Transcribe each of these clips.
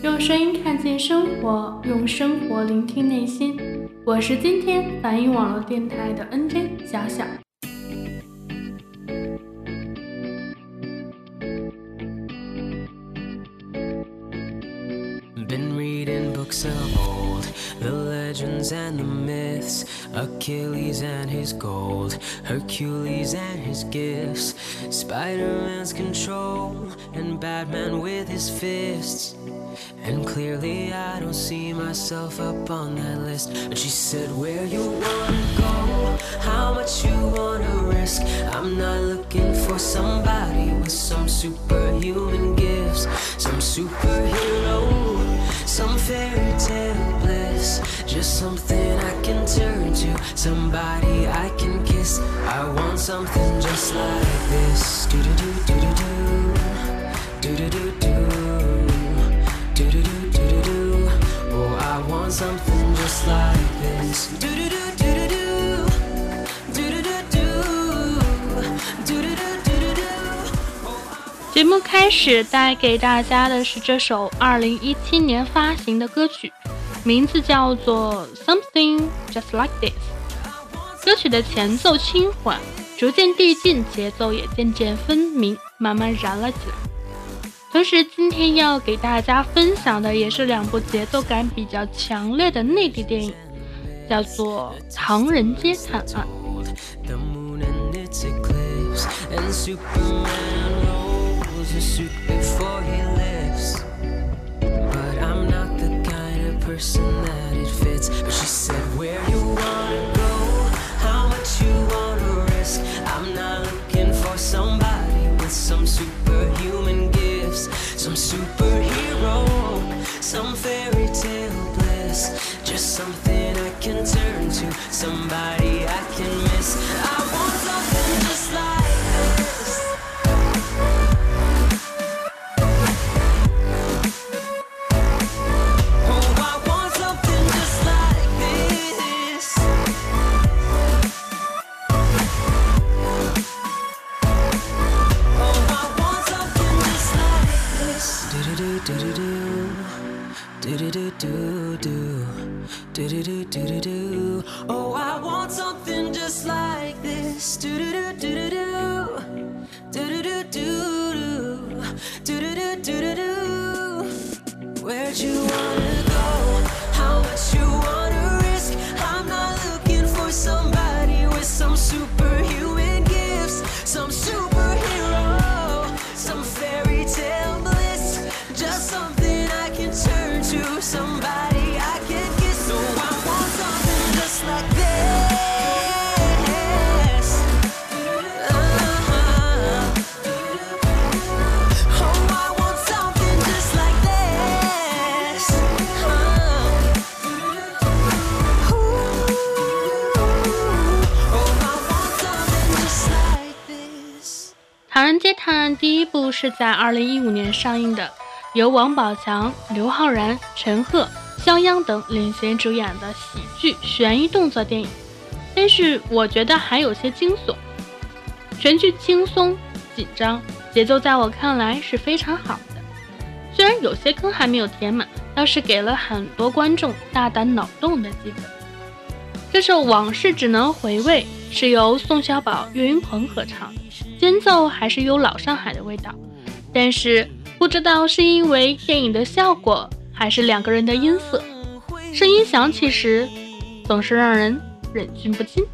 用声音看见生活，用生活聆听内心。我是今天反映网络电台的 NJ 小小。Been Achilles and his gold, Hercules and his gifts, Spider Man's control, and Batman with his fists. And clearly, I don't see myself up on that list. But she said, Where you wanna go, how much you wanna risk. I'm not looking for somebody with some superhuman gifts, some superhero, some fairy tale bliss. Just something turn to, somebody I can kiss. I want something just like this. Do do do do do do, do do do do, do do do do do. Oh, I want something just like this. Do do do do do do, do do do do, do do do do do. 节目开始带给大家的是这首2017年发行的歌曲。名字叫做 Something Just Like This。歌曲的前奏轻缓，逐渐递进，节奏也渐渐分明，慢慢燃了起来。同时，今天要给大家分享的也是两部节奏感比较强烈的内地电影，叫做《唐人街探案》。Person》第一部是在2015年上映的，由王宝强、刘昊然、陈赫、肖央等领衔主演的喜剧悬疑动作电影。但是我觉得还有些惊悚，全剧轻松紧张，节奏在我看来是非常好的。虽然有些坑还没有填满，倒是给了很多观众大胆脑洞的机会。这首《往事只能回味》是由宋小宝、岳云鹏合唱，间奏还是有老上海的味道。但是不知道是因为电影的效果，还是两个人的音色，声音响起时，总是让人忍俊不禁。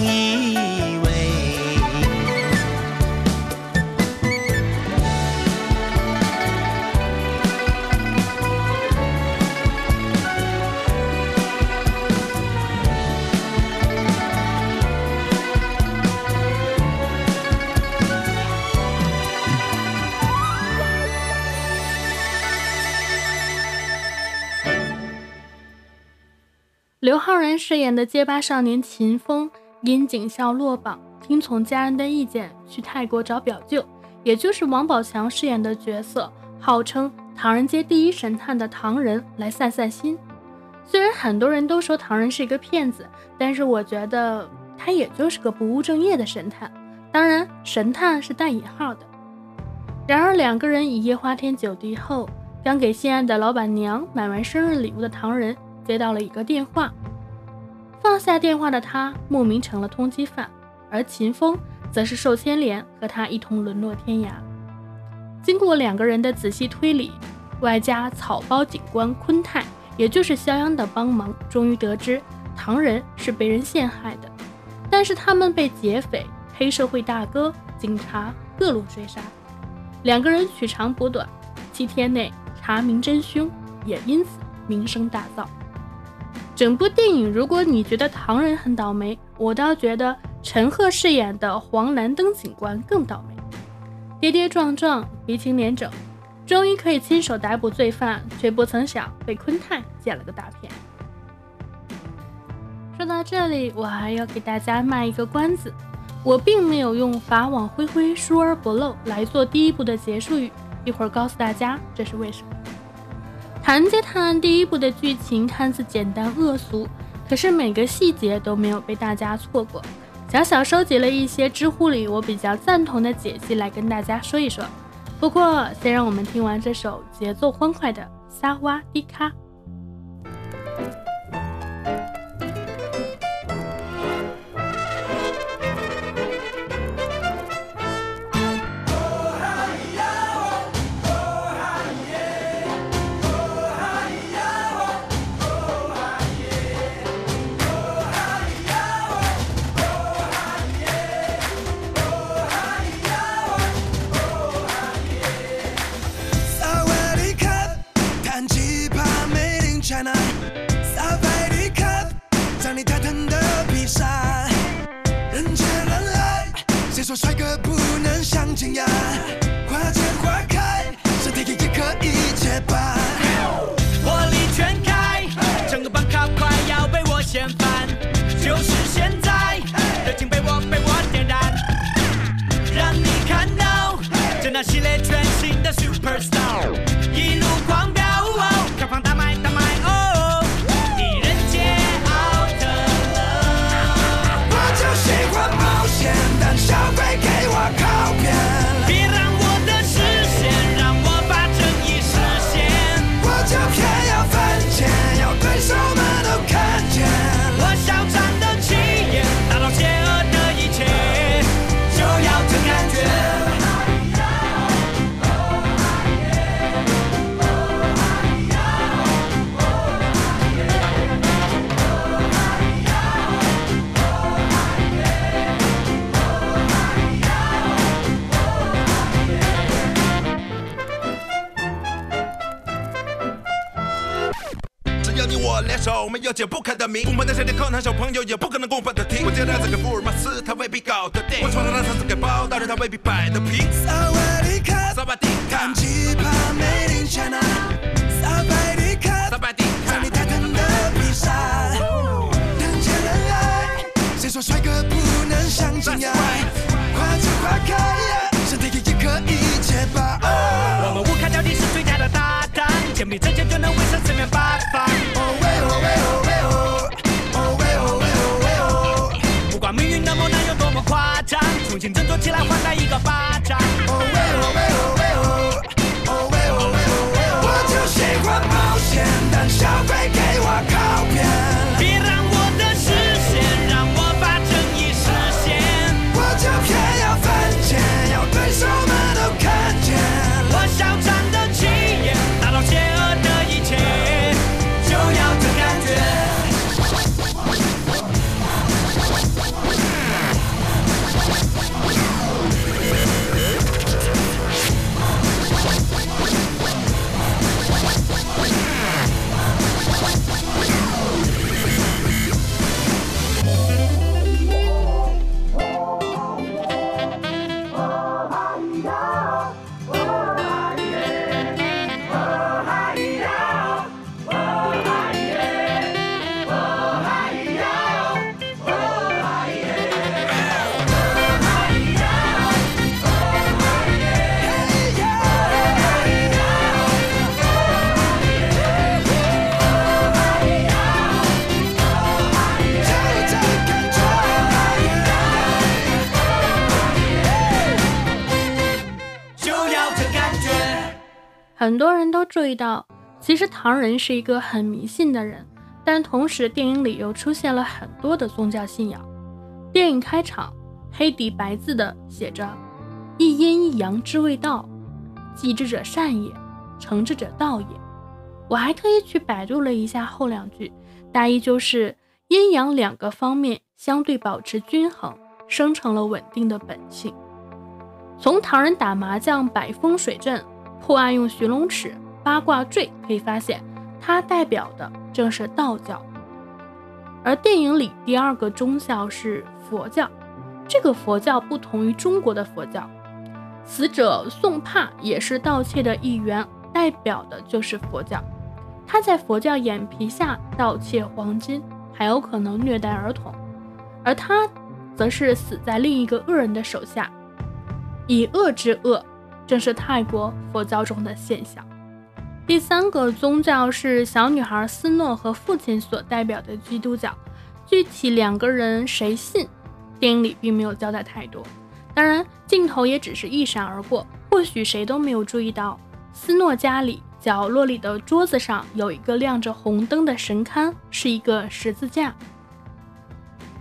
依偎。刘昊然饰演的结巴少年秦风，因警校落榜，听从家人的意见去泰国找表舅，也就是王宝强饰演的角色，号称唐人街第一神探的唐人来散散心。虽然很多人都说唐人是一个骗子，但是我觉得他也就是个不务正业的神探，当然神探是带引号的。然而两个人一夜花天酒地后，刚给心爱的老板娘买完生日礼物的唐人接到了一个电话，放下电话的他莫名成了通缉犯，而秦风则是受牵连，和他一同沦落天涯。经过两个人的仔细推理，外加草包警官昆泰，也就是肖央的帮忙，终于得知唐人是被人陷害的，但是他们被劫匪、黑社会大哥、警察各路追杀，两个人取长补短，七天内查明真凶，也因此名声大噪。整部电影，如果你觉得唐人很倒霉，我倒觉得陈赫饰演的黄蓝灯警官更倒霉，跌跌撞撞，鼻青脸肿，终于可以亲手逮捕罪犯，却不曾想被昆泰捡了个大便。说到这里，我还要给大家卖一个关子，我并没有用法网恢恢，疏而不漏来做第一部的结束语，一会儿告诉大家这是为什么。《唐人街探案》第一部的剧情看似简单恶俗，可是每个细节都没有被大家错过。小小收集了一些知乎里我比较赞同的解析来跟大家说一说。不过，先让我们听完这首节奏欢快的《萨瓦迪卡》。没有解不开的谜。我们那些天空谈小朋友也不可能过分的听。我接他这个福尔摩斯，他未必搞得定。我闯了他三次给包，大人他未必摆得平。很多人都注意到，其实唐人是一个很迷信的人，但同时电影里又出现了很多的宗教信仰。电影开场，黑底白字的写着“一阴一阳之谓道，继之者善也，成之者道也”。我还特意去百度了一下后两句，大意就是阴阳两个方面相对保持均衡，生成了稳定的本性。从唐人打麻将摆风水阵、破案用寻龙尺、八卦坠可以发现，它代表的正是道教。而电影里第二个宗教是佛教，这个佛教不同于中国的佛教，死者宋帕也是盗窃的一员，代表的就是佛教。他在佛教眼皮下盗窃黄金，还有可能虐待儿童，而他则是死在另一个恶人的手下。以恶制恶，正是泰国佛教中的现象。第三个宗教是小女孩斯诺和父亲所代表的基督教，具体两个人谁信，电影里并没有交代太多。当然，镜头也只是一闪而过，或许谁都没有注意到，斯诺家里角落里的桌子上有一个亮着红灯的神龛，是一个十字架。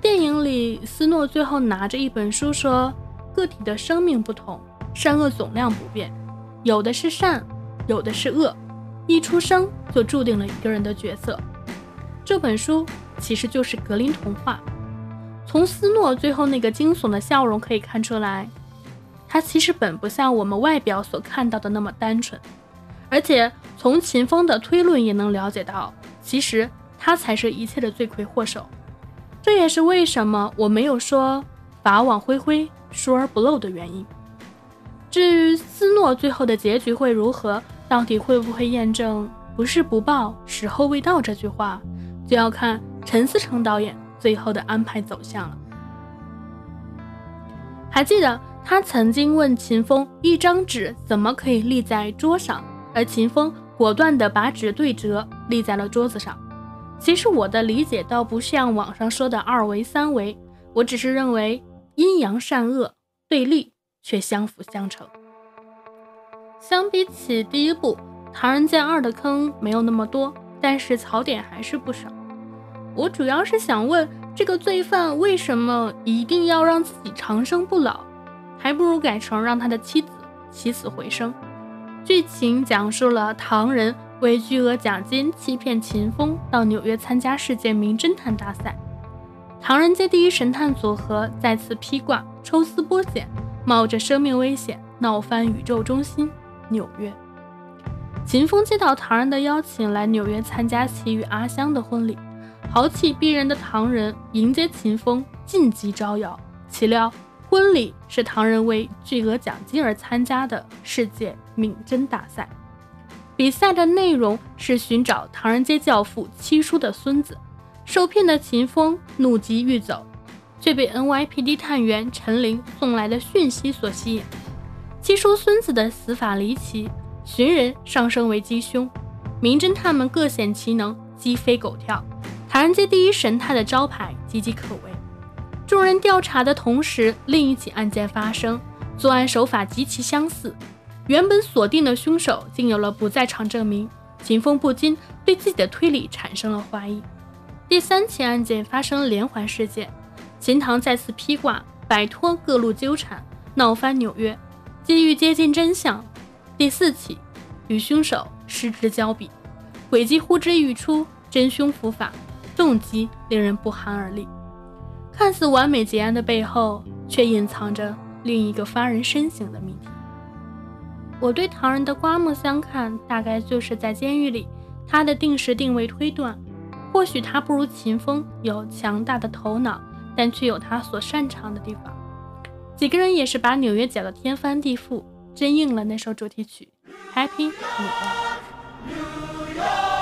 电影里，斯诺最后拿着一本书说。个体的生命不同，善恶总量不变，有的是善，有的是恶，一出生就注定了一个人的角色。这本书其实就是格林童话。从斯诺最后那个惊悚的笑容可以看出来，他其实本不像我们外表所看到的那么单纯，而且从秦风的推论也能了解到，其实他才是一切的罪魁祸首。这也是为什么我没有说法网恢恢。疏而不漏的原因。至于斯诺最后的结局会如何，到底会不会验证“不是不报，时候未到”这句话，就要看陈思诚导演最后的安排走向了。还记得他曾经问秦风：“一张纸怎么可以立在桌上？”而秦风果断地把纸对折，立在了桌子上。其实我的理解倒不像网上说的二维、三维，我只是认为。阴阳善恶对立，却相辅相成。相比起第一部《唐人街二》的坑没有那么多，但是槽点还是不少。我主要是想问，这个罪犯为什么一定要让自己长生不老？还不如改成让他的妻子起死回生。剧情讲述了唐人为巨额奖金欺骗秦风到纽约参加世界名侦探大赛。唐人街第一神探组合再次披挂，抽丝剥茧，冒着生命危险闹翻宇宙中心纽约。秦风接到唐人的邀请，来纽约参加其与阿香的婚礼。豪气逼人的唐人迎接秦风，晋级招摇。岂料婚礼是唐人为巨额奖金而参加的世界名侦大赛，比赛的内容是寻找唐人街教父七叔的孙子。受骗的秦风怒极欲走，却被 NYPD 探员陈琳送来的讯息所吸引。七叔孙子的死法离奇，寻人上升为鸡凶，名侦探们各显其能，鸡飞狗跳。唐人街第一神探的招牌岌岌可危。众人调查的同时，另一起案件发生，作案手法极其相似。原本锁定的凶手竟有了不在场证明，秦风不禁对自己的推理产生了怀疑。第三起案件发生连环事件，秦唐再次披挂，摆脱各路纠缠，闹翻纽约，急于接近真相。第四起与凶手失之交臂，诡计呼之欲出，真凶伏法，动机令人不寒而栗。看似完美结案的背后，却隐藏着另一个发人深省的谜题。我对唐人的刮目相看，大概就是在监狱里，他的定时定位推断，或许他不如秦风有强大的头脑，但却有他所擅长的地方。几个人也是把纽约搅得天翻地覆，真应了那首主题曲《Happy New York》。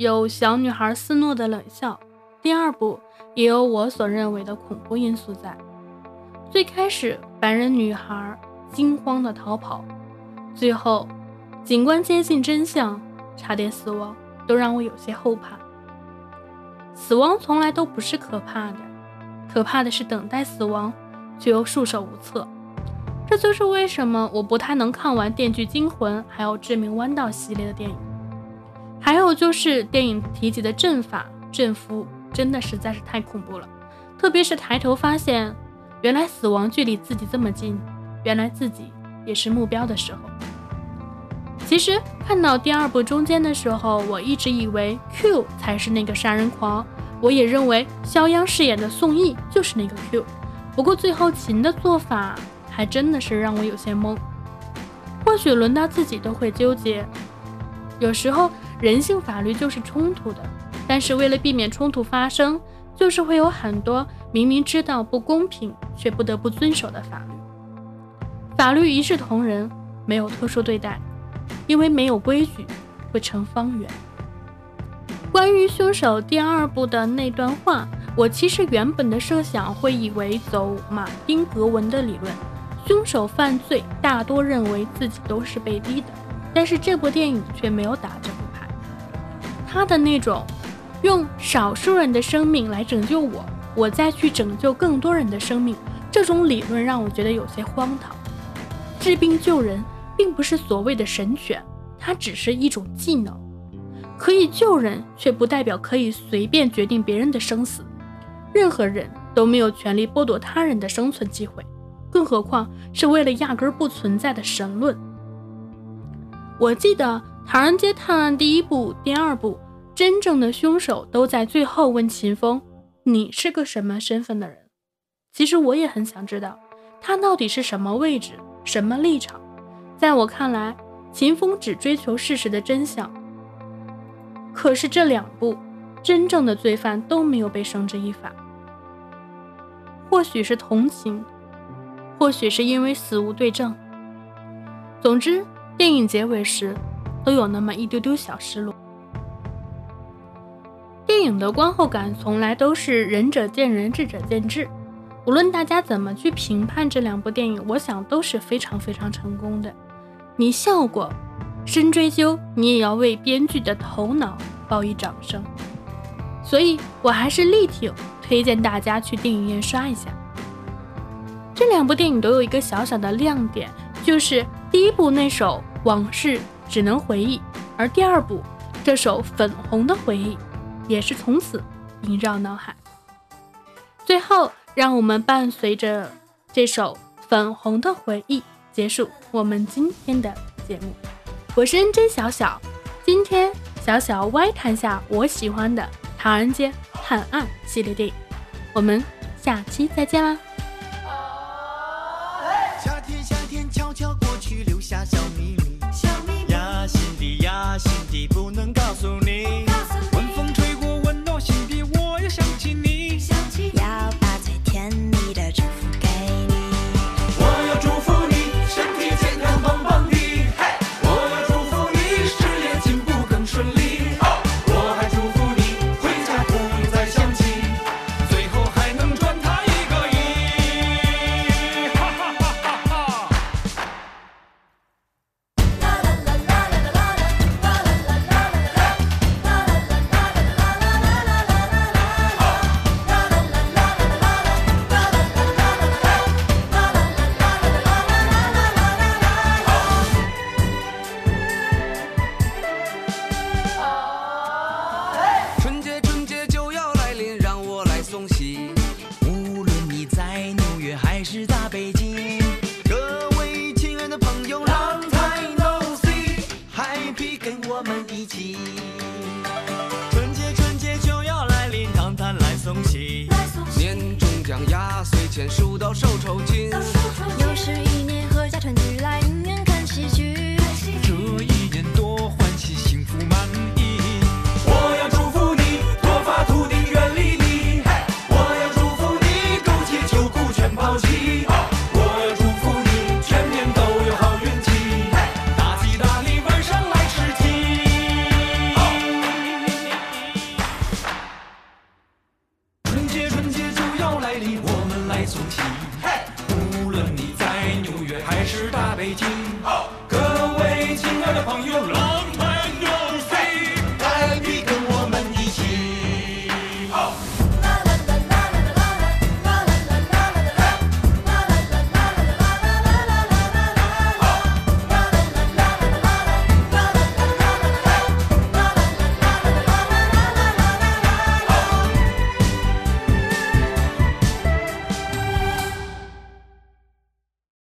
有小女孩斯诺的冷笑，第二部也有我所认为的恐怖因素在。最开始，白人女孩惊慌的逃跑，最后警官接近真相，差点死亡，都让我有些后怕。死亡从来都不是可怕的，可怕的是等待死亡却又束手无策。这就是为什么我不太能看完《电锯惊魂》还有《致命弯道》系列的电影。还有就是电影提及的阵法、阵符，真的实在是太恐怖了。特别是抬头发现，原来死亡距离自己这么近，原来自己也是目标的时候。其实看到第二部中间的时候，我一直以为 Q 才是那个杀人狂，我也认为肖央饰演的宋轶就是那个 Q。不过最后秦的做法还真的是让我有些懵。或许轮到自己都会纠结，有时候人性法律就是冲突的，但是为了避免冲突发生，就是会有很多明明知道不公平却不得不遵守的法律。法律一视同仁，没有特殊对待。因为没有规矩，会成方圆。关于凶手第二部的那段话，我其实原本的设想会以为走马丁格文的理论，凶手犯罪大多认为自己都是被逼的，但是这部电影却没有打这副牌。他的那种用少数人的生命来拯救我，我再去拯救更多人的生命，这种理论让我觉得有些荒唐。治病救人。并不是所谓的神权，它只是一种技能，可以救人，却不代表可以随便决定别人的生死。任何人都没有权利剥夺他人的生存机会，更何况是为了压根不存在的神论。我记得《唐人街探案》第一部、第二部，真正的凶手都在最后问秦风：“你是个什么身份的人？”其实我也很想知道，他到底是什么位置、什么立场。在我看来，秦风只追求事实的真相。可是这两部真正的罪犯都没有被绳之以法。或许是同情，或许是因为死无对证。总之，电影结尾时都有那么一丢丢小失落。电影的观后感从来都是仁者见仁，智者见智。无论大家怎么去评判这两部电影，我想都是非常非常成功的。你笑过，深追究，你也要为编剧的头脑报以掌声。所以，我还是力挺推荐大家去电影院刷一下。这两部电影都有一个小小的亮点，就是第一部那首《往事只能回忆》，而第二部这首《粉红的回忆》，也是从此萦绕脑海。最后，让我们伴随着这首《粉红的回忆》。结束我们今天的节目，我是认真小小，今天小小歪谈下我喜欢的《唐人街探案》系列电影，我们下期再见啦。